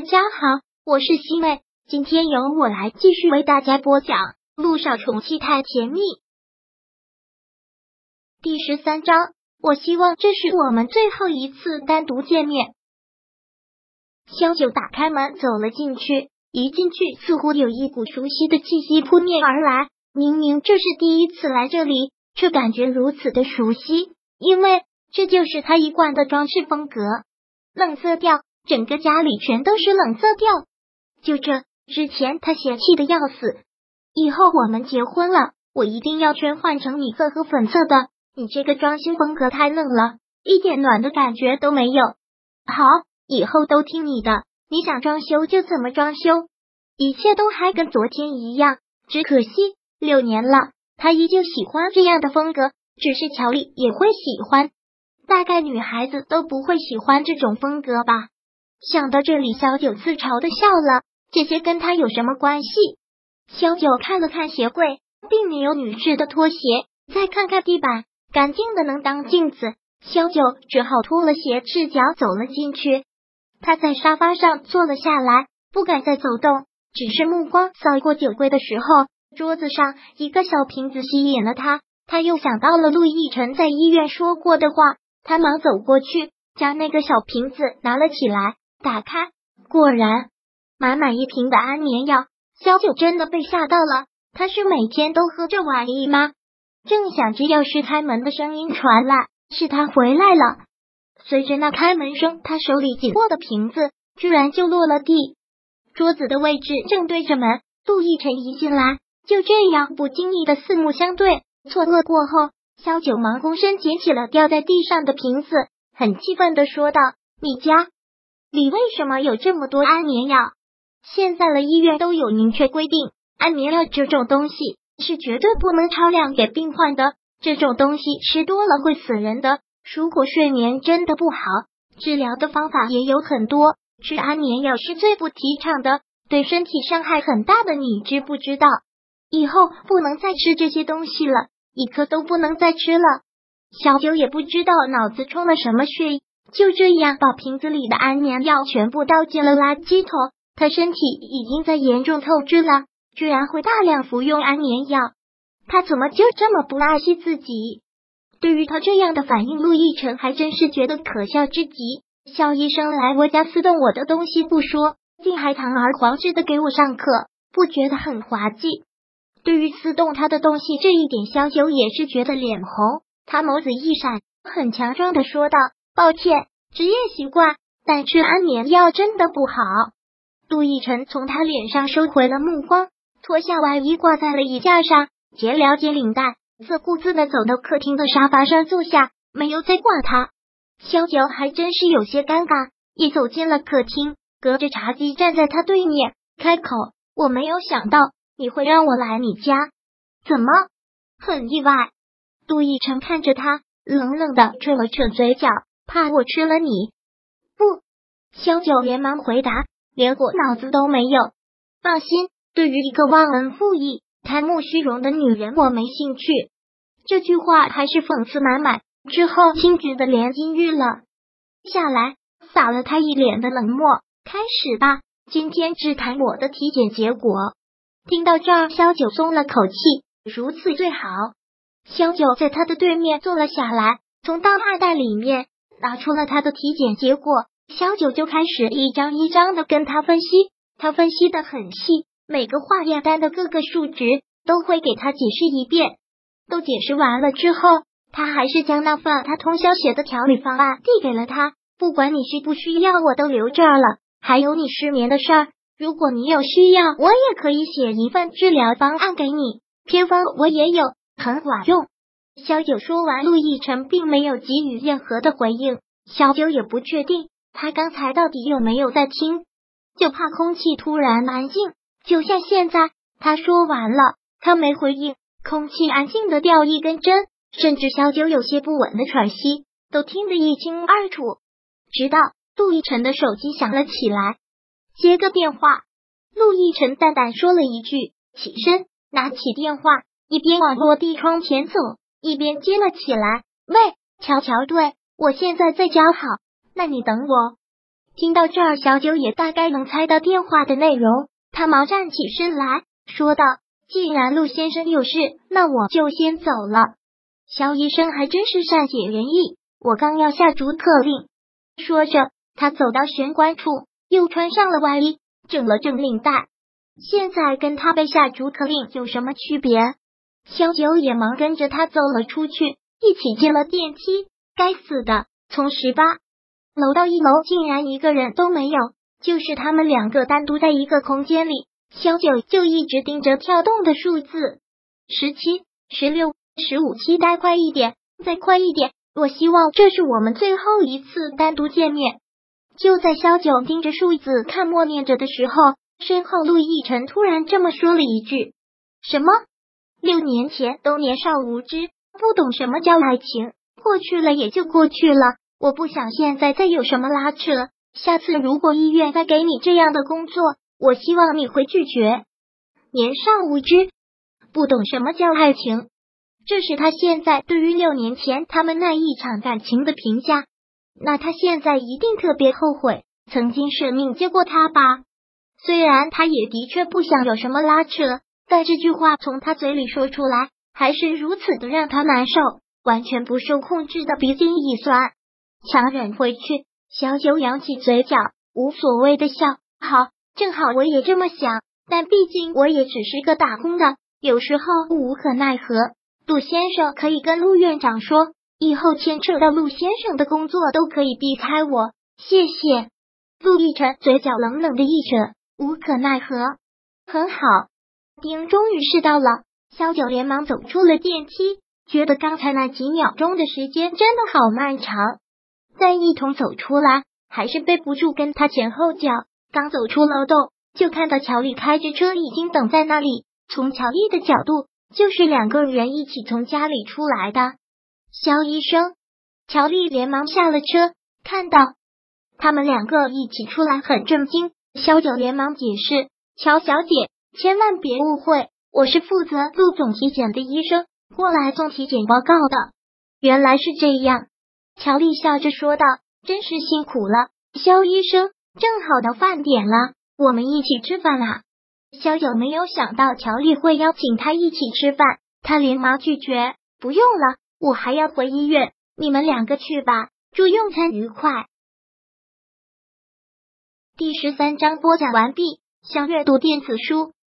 大家好，我是西妹，今天由我来继续为大家播讲《路上宠妻太甜蜜》第十三章。我希望这是我们最后一次单独见面。萧九打开门走了进去，一进去似乎有一股熟悉的气息扑面而来。明明这是第一次来这里，却感觉如此的熟悉，因为这就是他一贯的装饰风格，冷色调。整个家里全都是冷色调，就这之前他嫌弃的要死，以后我们结婚了，我一定要全换成米色和粉色的。你这个装修风格太冷了，一点暖的感觉都没有。好，以后都听你的，你想装修就怎么装修，一切都还跟昨天一样。只可惜六年了，他依旧喜欢这样的风格，只是乔丽也会喜欢，大概女孩子都不会喜欢这种风格吧。想到这里，小九自嘲的笑了。这些跟他有什么关系？小九看了看鞋柜，并没有女士的拖鞋。再看看地板，干净的能当镜子。小九只好脱了鞋，赤脚走了进去。他在沙发上坐了下来，不敢再走动，只是目光扫过酒柜的时候，桌子上一个小瓶子吸引了他。他又想到了陆亦辰在医院说过的话，他忙走过去，将那个小瓶子拿了起来。打开，果然满满一瓶的安眠药。小九真的被吓到了。他是每天都喝这玩意吗？正想着，钥匙开门的声音传来，是他回来了。随着那开门声，他手里紧握的瓶子居然就落了地。桌子的位置正对着门。杜奕晨一进来，就这样不经意的四目相对。错愕过后，萧九忙躬身捡起了掉在地上的瓶子，很气愤的说道：“你家。”你为什么有这么多安眠药？现在的医院都有明确规定，安眠药这种东西是绝对不能超量给病患的。这种东西吃多了会死人的。如果睡眠真的不好，治疗的方法也有很多。吃安眠药是最不提倡的，对身体伤害很大的。你知不知道？以后不能再吃这些东西了，一颗都不能再吃了。小九也不知道脑子充了什么血。就这样，把瓶子里的安眠药全部倒进了垃圾桶。他身体已经在严重透支了，居然会大量服用安眠药，他怎么就这么不爱惜自己？对于他这样的反应，陆亦辰还真是觉得可笑之极。肖医生来我家私动我的东西不说，竟还堂而皇之的给我上课，不觉得很滑稽？对于私动他的东西这一点，萧九也是觉得脸红。他眸子一闪，很强壮的说道。抱歉，职业习惯，但吃安眠药真的不好。杜奕辰从他脸上收回了目光，脱下外衣挂在了衣架上，结了结领带，自顾自的走到客厅的沙发上坐下，没有再管他。萧九还真是有些尴尬，一走进了客厅，隔着茶几站在他对面，开口：“我没有想到你会让我来你家，怎么很意外？”杜奕辰看着他，冷冷的扯了扯嘴角。怕我吃了你？不，萧九连忙回答，连过脑子都没有。放心，对于一个忘恩负义、贪慕虚荣的女人，我没兴趣。这句话还是讽刺满满。之后，轻举的连音乐了下来，洒了他一脸的冷漠。开始吧，今天只谈我的体检结果。听到这儿，萧九松了口气，如此最好。萧九在他的对面坐了下来，从档案袋里面。拿出了他的体检结果，小九就开始一张一张的跟他分析，他分析的很细，每个化验单的各个数值都会给他解释一遍。都解释完了之后，他还是将那份他通宵写的调理方案递给了他。不管你需不需要，我都留这儿了。还有你失眠的事儿，如果你有需要，我也可以写一份治疗方案给你，偏方我也有，很管用。小九说完，陆亦辰并没有给予任何的回应。小九也不确定他刚才到底有没有在听，就怕空气突然安静，就像现在。他说完了，他没回应，空气安静的掉一根针，甚至小九有些不稳的喘息都听得一清二楚。直到陆亦辰的手机响了起来，接个电话。陆亦辰淡淡说了一句，起身拿起电话，一边往落地窗前走。一边接了起来，喂，乔乔，对我现在在家，好，那你等我。听到这儿，小九也大概能猜到电话的内容，他忙站起身来说道：“既然陆先生有事，那我就先走了。”肖医生还真是善解人意，我刚要下逐客令。说着，他走到玄关处，又穿上了外衣，整了整领带。现在跟他被下逐客令有什么区别？萧九也忙跟着他走了出去，一起进了电梯。该死的，从十八楼到一楼竟然一个人都没有，就是他们两个单独在一个空间里。萧九就一直盯着跳动的数字，十七、十六。十五期待快一点，再快一点！我希望这是我们最后一次单独见面。就在萧九盯着数字看默念着的时候，身后陆亦辰突然这么说了一句：“什么？六年前都年少无知，不懂什么叫爱情，过去了也就过去了。我不想现在再有什么拉扯。下次如果医院再给你这样的工作，我希望你会拒绝。年少无知，不懂什么叫爱情。”这是他现在对于六年前他们那一场感情的评价。那他现在一定特别后悔曾经舍命接过他吧？虽然他也的确不想有什么拉扯，但这句话从他嘴里说出来，还是如此的让他难受，完全不受控制的鼻尖一酸，强忍回去。小九扬起嘴角，无所谓的笑。好，正好我也这么想，但毕竟我也只是个打工的，有时候无可奈何。陆先生可以跟陆院长说，以后牵扯到陆先生的工作都可以避开我，谢谢。陆亦辰嘴角冷冷的一扯，无可奈何。很好，丁终于是到了。萧九连忙走出了电梯，觉得刚才那几秒钟的时间真的好漫长。再一同走出来，还是背不住跟他前后脚。刚走出楼栋，就看到乔丽开着车已经等在那里。从乔丽的角度。就是两个人一起从家里出来的，肖医生，乔丽连忙下了车，看到他们两个一起出来，很震惊。肖九连忙解释：“乔小姐，千万别误会，我是负责陆总体检的医生，过来送体检报告的。”原来是这样，乔丽笑着说道：“真是辛苦了，肖医生。正好到饭点了，我们一起吃饭啊。”萧九没有想到乔丽会邀请他一起吃饭，他连忙拒绝：“不用了，我还要回医院，你们两个去吧，祝用餐愉快。”第十三章播讲完毕。想阅读电子书，